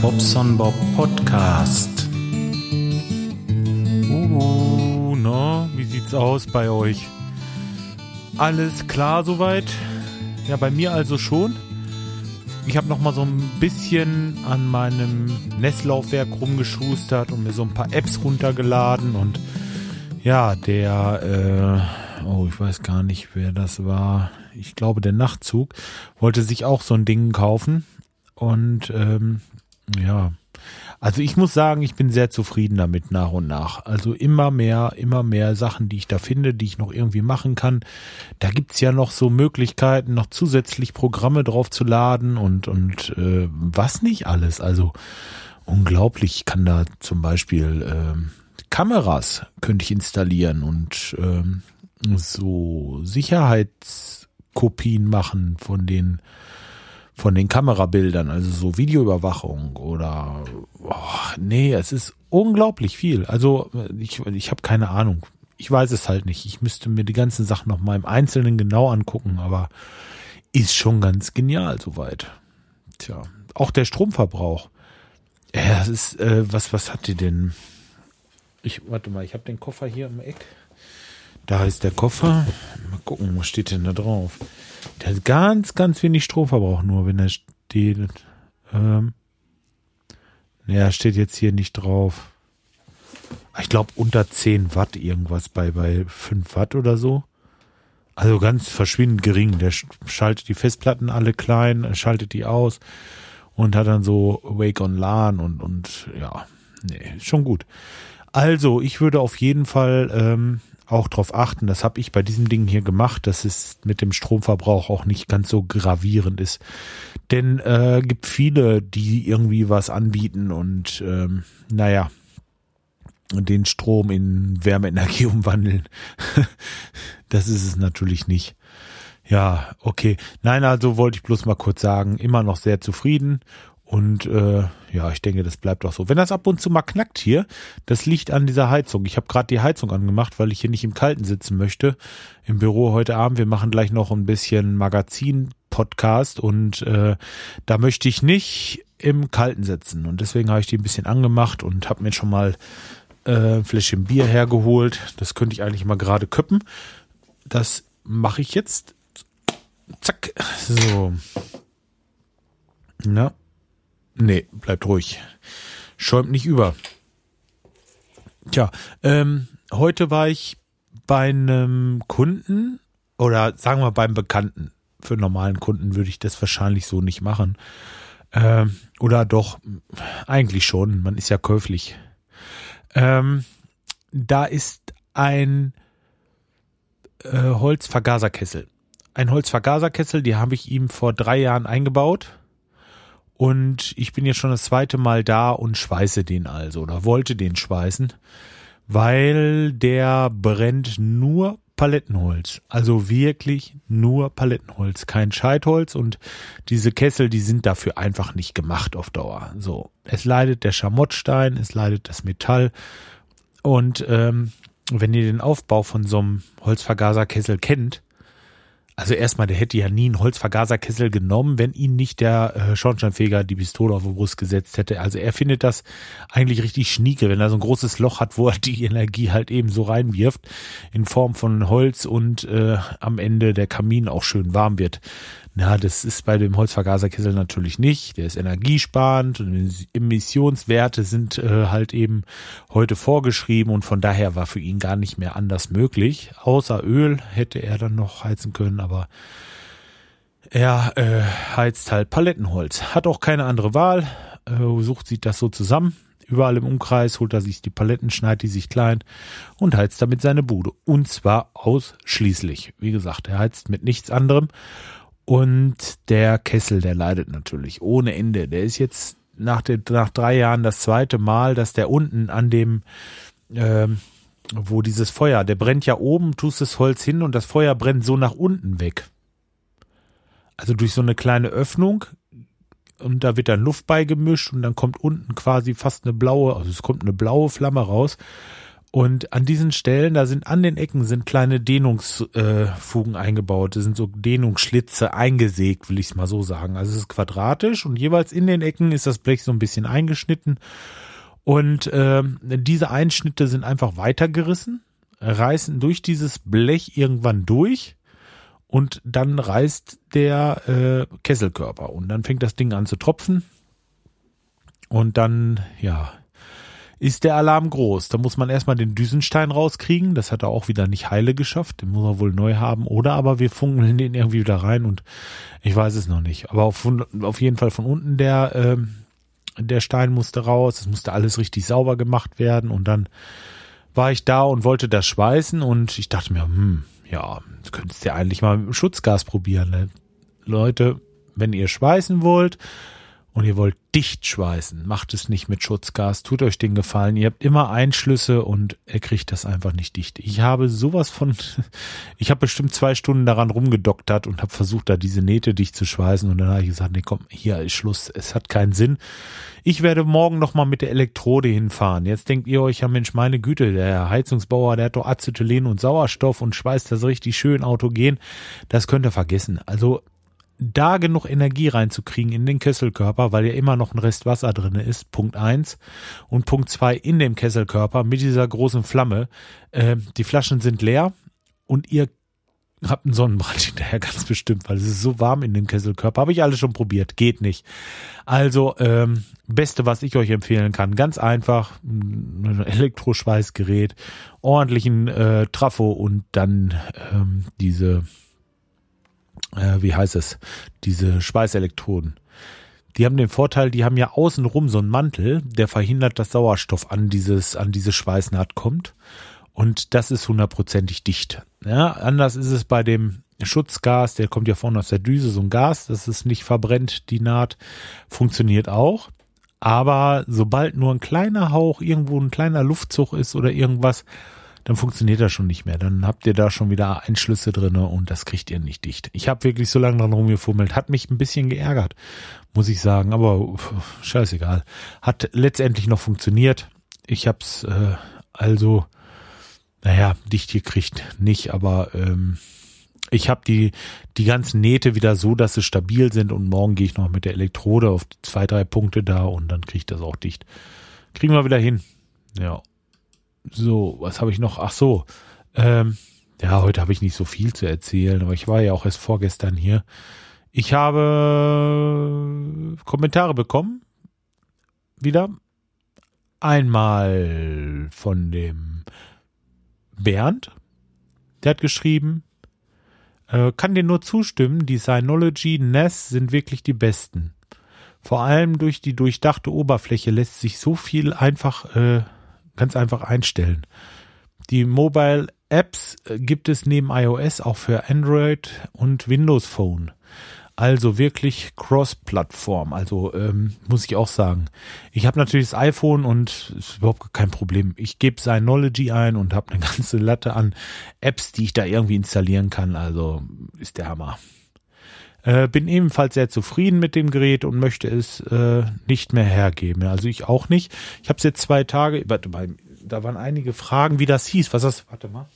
Bobson Bob Podcast. Uh, na, wie sieht's aus bei euch? Alles klar soweit? Ja, bei mir also schon. Ich habe noch mal so ein bisschen an meinem Nesslaufwerk rumgeschustert und mir so ein paar Apps runtergeladen und ja, der, äh, oh, ich weiß gar nicht, wer das war. Ich glaube, der Nachtzug wollte sich auch so ein Ding kaufen und ähm, ja, also ich muss sagen, ich bin sehr zufrieden damit nach und nach. Also immer mehr, immer mehr Sachen, die ich da finde, die ich noch irgendwie machen kann. Da gibt's ja noch so Möglichkeiten, noch zusätzlich Programme drauf zu laden und, und äh, was nicht alles. Also unglaublich, ich kann da zum Beispiel äh, Kameras könnte ich installieren und ähm, so Sicherheitskopien machen von den von den Kamerabildern, also so Videoüberwachung oder oh, nee, es ist unglaublich viel. Also ich, ich habe keine Ahnung. Ich weiß es halt nicht. Ich müsste mir die ganzen Sachen noch mal im Einzelnen genau angucken, aber ist schon ganz genial soweit. Tja, auch der Stromverbrauch. Ja, das ist äh, was was hat die denn? Ich warte mal, ich habe den Koffer hier im Eck. Da ist der Koffer. Mal gucken, was steht denn da drauf? Der hat ganz, ganz wenig Stromverbrauch nur, wenn er steht. Ähm, naja, steht jetzt hier nicht drauf. Ich glaube unter 10 Watt irgendwas bei, bei 5 Watt oder so. Also ganz verschwindend gering. Der schaltet die Festplatten alle klein, schaltet die aus und hat dann so Wake on LAN und, und ja, nee, schon gut. Also, ich würde auf jeden Fall ähm, auch darauf achten, das habe ich bei diesem Ding hier gemacht, dass es mit dem Stromverbrauch auch nicht ganz so gravierend ist. Denn äh, gibt viele, die irgendwie was anbieten und ähm, naja, den Strom in Wärmeenergie umwandeln. das ist es natürlich nicht. Ja, okay. Nein, also wollte ich bloß mal kurz sagen, immer noch sehr zufrieden und äh, ja, ich denke, das bleibt auch so. Wenn das ab und zu mal knackt hier, das liegt an dieser Heizung. Ich habe gerade die Heizung angemacht, weil ich hier nicht im Kalten sitzen möchte. Im Büro heute Abend. Wir machen gleich noch ein bisschen Magazin-Podcast und äh, da möchte ich nicht im Kalten sitzen. Und deswegen habe ich die ein bisschen angemacht und habe mir schon mal äh, ein Fläschchen Bier hergeholt. Das könnte ich eigentlich mal gerade köppen. Das mache ich jetzt. Zack. So. Na. Nee, bleibt ruhig. Schäumt nicht über. Tja, ähm, heute war ich bei einem Kunden oder sagen wir beim Bekannten. Für normalen Kunden würde ich das wahrscheinlich so nicht machen. Ähm, oder doch, eigentlich schon. Man ist ja käuflich. Ähm, da ist ein äh, Holzvergaserkessel. Ein Holzvergaserkessel, die habe ich ihm vor drei Jahren eingebaut und ich bin jetzt schon das zweite Mal da und schweiße den also oder wollte den schweißen, weil der brennt nur Palettenholz. Also wirklich nur Palettenholz, kein Scheitholz und diese Kessel, die sind dafür einfach nicht gemacht auf Dauer. So, es leidet der Schamottstein, es leidet das Metall und ähm, wenn ihr den Aufbau von so einem Holzvergaserkessel kennt, also erstmal, der hätte ja nie einen Holzvergaserkessel genommen, wenn ihn nicht der äh, Schornsteinfeger die Pistole auf die Brust gesetzt hätte. Also er findet das eigentlich richtig schnieke, wenn er so ein großes Loch hat, wo er die Energie halt eben so reinwirft, in Form von Holz und äh, am Ende der Kamin auch schön warm wird. Na, das ist bei dem Holzvergaserkessel natürlich nicht. Der ist energiesparend und Emissionswerte sind äh, halt eben heute vorgeschrieben und von daher war für ihn gar nicht mehr anders möglich. Außer Öl hätte er dann noch heizen können, aber er äh, heizt halt Palettenholz. Hat auch keine andere Wahl. Äh, sucht sich das so zusammen. Überall im Umkreis holt er sich die Paletten, schneidet die sich klein und heizt damit seine Bude. Und zwar ausschließlich. Wie gesagt, er heizt mit nichts anderem. Und der Kessel, der leidet natürlich ohne Ende. Der ist jetzt nach, den, nach drei Jahren das zweite Mal, dass der unten an dem, ähm, wo dieses Feuer, der brennt ja oben, tust das Holz hin und das Feuer brennt so nach unten weg. Also durch so eine kleine Öffnung und da wird dann Luft beigemischt und dann kommt unten quasi fast eine blaue, also es kommt eine blaue Flamme raus Und an diesen Stellen, da sind an den Ecken sind kleine Dehnungsfugen äh, eingebaut. Das sind so Dehnungsschlitze eingesägt, will ich es mal so sagen. Also es ist quadratisch und jeweils in den Ecken ist das Blech so ein bisschen eingeschnitten. Und äh, diese Einschnitte sind einfach weitergerissen, reißen durch dieses Blech irgendwann durch und dann reißt der äh, Kesselkörper und dann fängt das Ding an zu tropfen und dann, ja, ist der Alarm groß. Da muss man erstmal den Düsenstein rauskriegen. Das hat er auch wieder nicht heile geschafft. Den muss er wohl neu haben. Oder aber wir funkeln den irgendwie wieder rein und ich weiß es noch nicht. Aber auf, auf jeden Fall von unten der, ähm, der Stein musste raus. Es musste alles richtig sauber gemacht werden. Und dann war ich da und wollte das schweißen und ich dachte mir, hm, ja, könntest du ja eigentlich mal mit dem Schutzgas probieren. Ne? Leute, wenn ihr schweißen wollt, und ihr wollt dicht schweißen, macht es nicht mit Schutzgas, tut euch den Gefallen. Ihr habt immer Einschlüsse und er kriegt das einfach nicht dicht. Ich habe sowas von, ich habe bestimmt zwei Stunden daran rumgedoktert und habe versucht, da diese Nähte dicht zu schweißen und dann habe ich gesagt, nee, komm, hier ist Schluss, es hat keinen Sinn. Ich werde morgen nochmal mit der Elektrode hinfahren. Jetzt denkt ihr euch, ja Mensch, meine Güte, der Heizungsbauer, der hat doch Acetylen und Sauerstoff und schweißt das richtig schön autogen. Das könnt ihr vergessen. Also da genug Energie reinzukriegen in den Kesselkörper, weil ja immer noch ein Rest Wasser drin ist, Punkt eins Und Punkt zwei in dem Kesselkörper mit dieser großen Flamme. Äh, die Flaschen sind leer und ihr habt einen Sonnenbrand hinterher ganz bestimmt, weil es ist so warm in dem Kesselkörper. Habe ich alles schon probiert, geht nicht. Also, ähm, beste, was ich euch empfehlen kann, ganz einfach, ein Elektroschweißgerät, ordentlichen äh, Trafo und dann ähm, diese äh, wie heißt es, diese Schweißelektroden. Die haben den Vorteil, die haben ja außenrum so einen Mantel, der verhindert, dass Sauerstoff an dieses, an diese Schweißnaht kommt. Und das ist hundertprozentig dicht. Ja, anders ist es bei dem Schutzgas, der kommt ja vorne aus der Düse, so ein Gas, das ist nicht verbrennt, die Naht funktioniert auch. Aber sobald nur ein kleiner Hauch, irgendwo ein kleiner Luftzug ist oder irgendwas, dann funktioniert das schon nicht mehr. Dann habt ihr da schon wieder Einschlüsse drinne und das kriegt ihr nicht dicht. Ich habe wirklich so lange dran rumgefummelt, hat mich ein bisschen geärgert, muss ich sagen, aber scheißegal. Hat letztendlich noch funktioniert. Ich hab's äh, also, naja, dicht gekriegt nicht, aber ähm, ich habe die, die ganzen Nähte wieder so, dass sie stabil sind und morgen gehe ich noch mit der Elektrode auf zwei, drei Punkte da und dann kriege ich das auch dicht. Kriegen wir wieder hin. Ja. So, was habe ich noch? Ach so. Ähm, ja, heute habe ich nicht so viel zu erzählen, aber ich war ja auch erst vorgestern hier. Ich habe Kommentare bekommen. Wieder. Einmal von dem Bernd. Der hat geschrieben, äh, kann dir nur zustimmen, die Synology NES sind wirklich die besten. Vor allem durch die durchdachte Oberfläche lässt sich so viel einfach äh, ganz einfach einstellen. Die Mobile Apps äh, gibt es neben iOS auch für Android und Windows Phone. Also wirklich Cross-Plattform. Also ähm, muss ich auch sagen. Ich habe natürlich das iPhone und ist überhaupt kein Problem. Ich gebe Synology ein und habe eine ganze Latte an Apps, die ich da irgendwie installieren kann. Also ist der Hammer. Äh, bin ebenfalls sehr zufrieden mit dem Gerät und möchte es äh, nicht mehr hergeben. Also ich auch nicht. Ich habe es jetzt zwei Tage, warte mal, da waren einige Fragen, wie das hieß. Was das? Warte mal.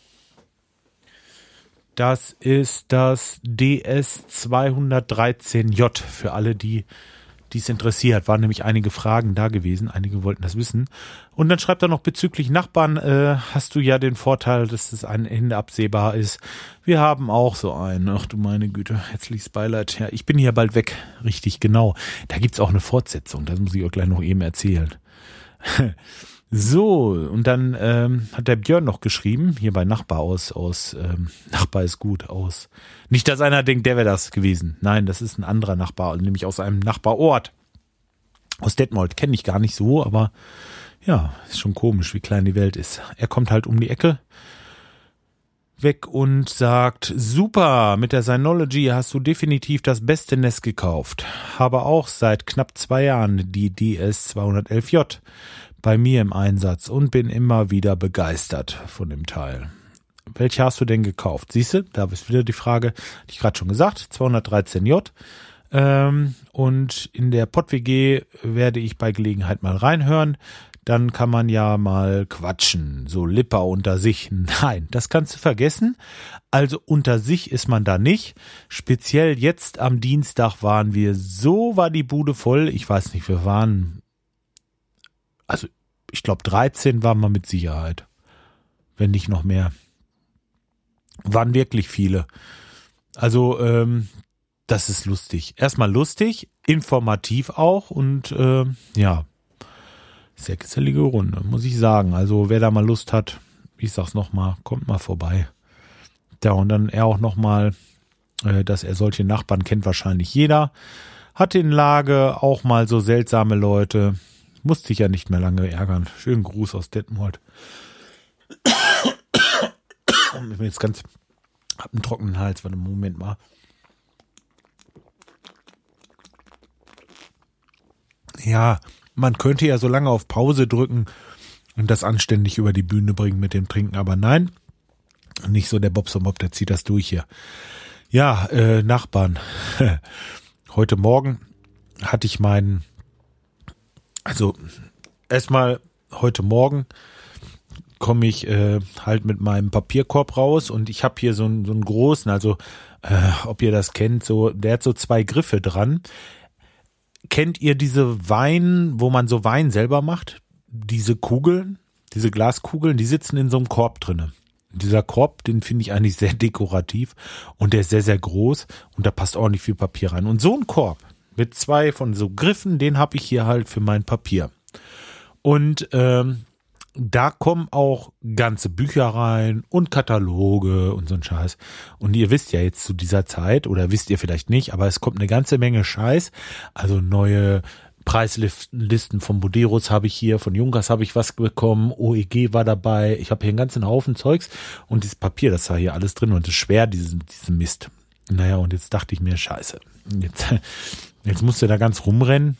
Das ist das DS213J für alle, die dies interessiert. Waren nämlich einige Fragen da gewesen. Einige wollten das wissen. Und dann schreibt er noch bezüglich Nachbarn, äh, hast du ja den Vorteil, dass es ein Ende absehbar ist. Wir haben auch so einen. Ach du meine Güte, herzliches Beileid. Ja, ich bin hier bald weg. Richtig, genau. Da gibt's auch eine Fortsetzung. Das muss ich euch gleich noch eben erzählen. So, und dann ähm, hat der Björn noch geschrieben, hier bei Nachbar aus, aus ähm, Nachbar ist gut, aus. Nicht, dass einer denkt, der wäre das gewesen. Nein, das ist ein anderer Nachbar, nämlich aus einem Nachbarort. Aus Detmold. Kenne ich gar nicht so, aber ja, ist schon komisch, wie klein die Welt ist. Er kommt halt um die Ecke weg und sagt, super, mit der Synology hast du definitiv das beste Nest gekauft. Habe auch seit knapp zwei Jahren die DS211J bei mir im Einsatz und bin immer wieder begeistert von dem Teil. Welche hast du denn gekauft? Siehst du, da ist wieder die Frage, die ich gerade schon gesagt, 213J. Ähm, und in der PodWG werde ich bei Gelegenheit mal reinhören. dann kann man ja mal quatschen, so Lipper unter sich. Nein, das kannst du vergessen. Also unter sich ist man da nicht. Speziell jetzt am Dienstag waren wir, so war die Bude voll. Ich weiß nicht, wir waren, also ich glaube 13 waren wir mit Sicherheit. Wenn nicht noch mehr. Waren wirklich viele. Also, ähm, das ist lustig. Erstmal lustig, informativ auch und äh, ja, sehr gesellige Runde, muss ich sagen. Also wer da mal Lust hat, ich sag's nochmal, kommt mal vorbei. Ja, und dann er auch nochmal, äh, dass er solche Nachbarn kennt wahrscheinlich jeder. Hat in Lage auch mal so seltsame Leute. Musste ich ja nicht mehr lange ärgern. Schönen Gruß aus Detmold. ich bin jetzt ganz, hab einen trockenen Hals, warte, Moment mal. Ja, man könnte ja so lange auf Pause drücken und das anständig über die Bühne bringen mit dem Trinken, aber nein, nicht so der Bobson Bob, der zieht das durch hier. Ja, äh, Nachbarn. Heute Morgen hatte ich meinen, also erstmal heute Morgen komme ich äh, halt mit meinem Papierkorb raus und ich habe hier so einen, so einen großen, also äh, ob ihr das kennt, so der hat so zwei Griffe dran kennt ihr diese Wein, wo man so Wein selber macht? Diese Kugeln, diese Glaskugeln, die sitzen in so einem Korb drinne. Dieser Korb, den finde ich eigentlich sehr dekorativ und der ist sehr, sehr groß und da passt ordentlich viel Papier rein. Und so ein Korb mit zwei von so Griffen, den habe ich hier halt für mein Papier. Und ähm, da kommen auch ganze Bücher rein und Kataloge und so ein Scheiß. Und ihr wisst ja jetzt zu dieser Zeit, oder wisst ihr vielleicht nicht, aber es kommt eine ganze Menge Scheiß. Also neue Preislisten von Boderos habe ich hier, von Junkers habe ich was bekommen, OEG war dabei, ich habe hier einen ganzen Haufen Zeugs und dieses Papier, das war hier alles drin und es ist schwer, diesen, diesen Mist. Naja, und jetzt dachte ich mir, scheiße, jetzt, jetzt musst du da ganz rumrennen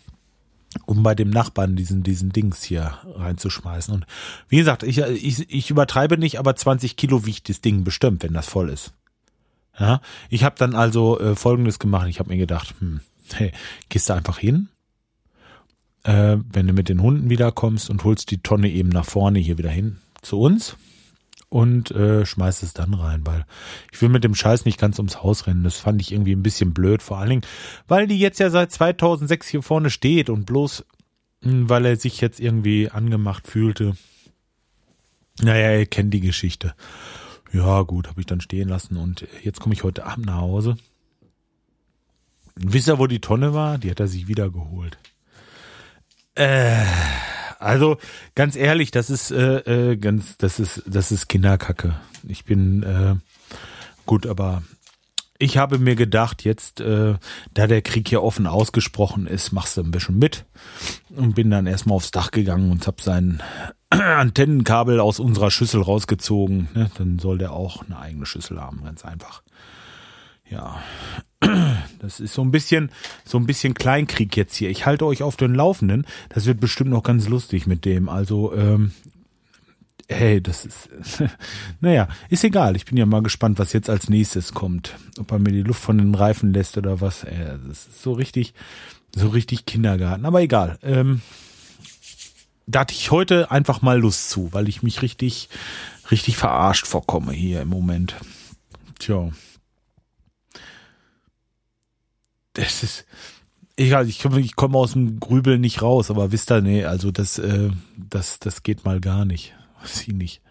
um bei dem Nachbarn diesen, diesen Dings hier reinzuschmeißen. Und wie gesagt, ich, ich, ich übertreibe nicht, aber 20 Kilo wiegt das Ding bestimmt, wenn das voll ist. Ja, ich habe dann also äh, Folgendes gemacht. Ich habe mir gedacht, hm, hey, gehst du einfach hin, äh, wenn du mit den Hunden wiederkommst und holst die Tonne eben nach vorne hier wieder hin zu uns und äh, schmeiß es dann rein, weil ich will mit dem Scheiß nicht ganz ums Haus rennen. Das fand ich irgendwie ein bisschen blöd, vor allen Dingen, weil die jetzt ja seit 2006 hier vorne steht und bloß, hm, weil er sich jetzt irgendwie angemacht fühlte. Naja, ihr kennt die Geschichte. Ja, gut, habe ich dann stehen lassen und jetzt komme ich heute Abend nach Hause. wisst ihr, wo die Tonne war? Die hat er sich wieder geholt. Äh, also ganz ehrlich, das ist äh, äh, ganz, das ist, das ist Kinderkacke. Ich bin äh, gut, aber ich habe mir gedacht, jetzt, äh, da der Krieg hier offen ausgesprochen ist, machst du ein bisschen mit und bin dann erstmal aufs Dach gegangen und hab sein Antennenkabel aus unserer Schüssel rausgezogen. Ne? Dann soll der auch eine eigene Schüssel haben, ganz einfach. Ja, das ist so ein bisschen, so ein bisschen Kleinkrieg jetzt hier. Ich halte euch auf den Laufenden. Das wird bestimmt noch ganz lustig mit dem. Also, ähm, hey, das ist, naja, ist egal. Ich bin ja mal gespannt, was jetzt als nächstes kommt. Ob er mir die Luft von den Reifen lässt oder was. Äh, das ist so richtig, so richtig Kindergarten. Aber egal. Ähm, da hatte ich heute einfach mal Lust zu, weil ich mich richtig, richtig verarscht vorkomme hier im Moment. Tja das ist, ich, also ich komme ich komm aus dem Grübeln nicht raus, aber wisst ihr, nee, also das, äh, das, das geht mal gar nicht. Sie nicht.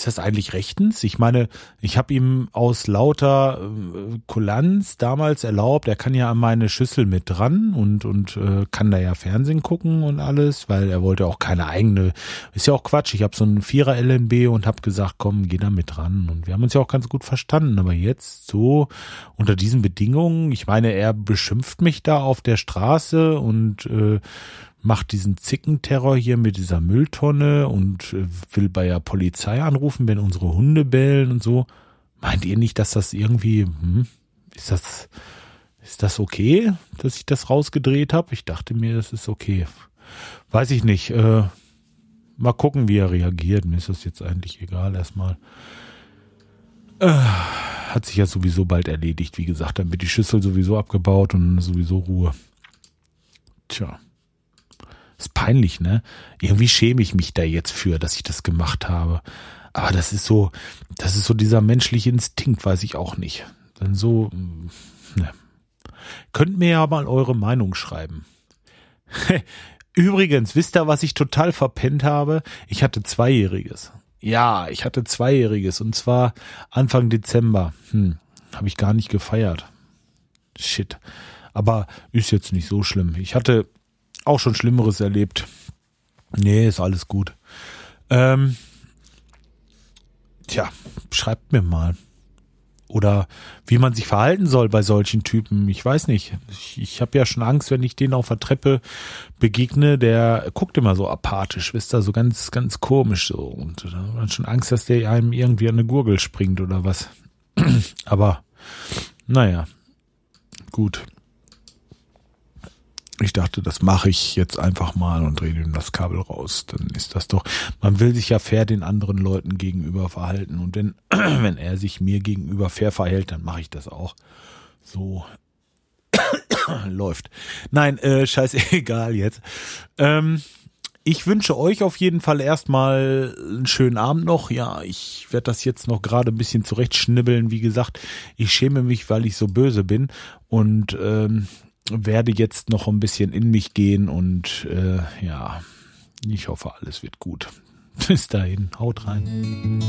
Ist das eigentlich rechtens? Ich meine, ich habe ihm aus lauter äh, Kulanz damals erlaubt, er kann ja an meine Schüssel mit dran und, und äh, kann da ja Fernsehen gucken und alles, weil er wollte auch keine eigene, ist ja auch Quatsch, ich habe so einen Vierer LNB und habe gesagt, komm, geh da mit dran und wir haben uns ja auch ganz gut verstanden, aber jetzt so unter diesen Bedingungen, ich meine, er beschimpft mich da auf der Straße und äh, macht diesen Zickenterror hier mit dieser Mülltonne und äh, will bei der Polizei anrufen, wenn unsere Hunde bellen und so. Meint ihr nicht, dass das irgendwie, hm, ist das, ist das okay, dass ich das rausgedreht habe? Ich dachte mir, das ist okay. Weiß ich nicht. Äh, mal gucken, wie er reagiert. Mir ist das jetzt eigentlich egal erstmal. Äh, hat sich ja sowieso bald erledigt. Wie gesagt, dann wird die Schüssel sowieso abgebaut und sowieso Ruhe. Tja. Ist peinlich, ne? Irgendwie schäme ich mich da jetzt für, dass ich das gemacht habe. Aber das ist so, das ist so dieser menschliche Instinkt, weiß ich auch nicht. Dann so, ne. Könnt mir ja mal eure Meinung schreiben. Übrigens, wisst ihr, was ich total verpennt habe? Ich hatte Zweijähriges. Ja, ich hatte Zweijähriges und zwar Anfang Dezember. Hm, habe ich gar nicht gefeiert. Shit. Aber ist jetzt nicht so schlimm. Ich hatte auch schon Schlimmeres erlebt. Nee, ist alles gut. Ähm, tja, schreibt mir mal oder wie man sich verhalten soll bei solchen Typen. Ich weiß nicht. Ich, ich habe ja schon Angst, wenn ich den auf der Treppe begegne, der guckt immer so apathisch, wisst ihr, so ganz, ganz komisch so. Und da hat man schon Angst, dass der einem irgendwie an eine Gurgel springt oder was. Aber naja, gut. Ich dachte, das mache ich jetzt einfach mal und drehe ihm das Kabel raus. Dann ist das doch, man will sich ja fair den anderen Leuten gegenüber verhalten. Und wenn, wenn er sich mir gegenüber fair verhält, dann mache ich das auch. So läuft. Nein, äh, scheißegal jetzt. Ähm, ich wünsche euch auf jeden Fall erstmal einen schönen Abend noch. Ja, ich werde das jetzt noch gerade ein bisschen zurechtschnibbeln. Wie gesagt, ich schäme mich, weil ich so böse bin. Und ähm, werde jetzt noch ein bisschen in mich gehen und äh, ja, ich hoffe, alles wird gut. Bis dahin, haut rein.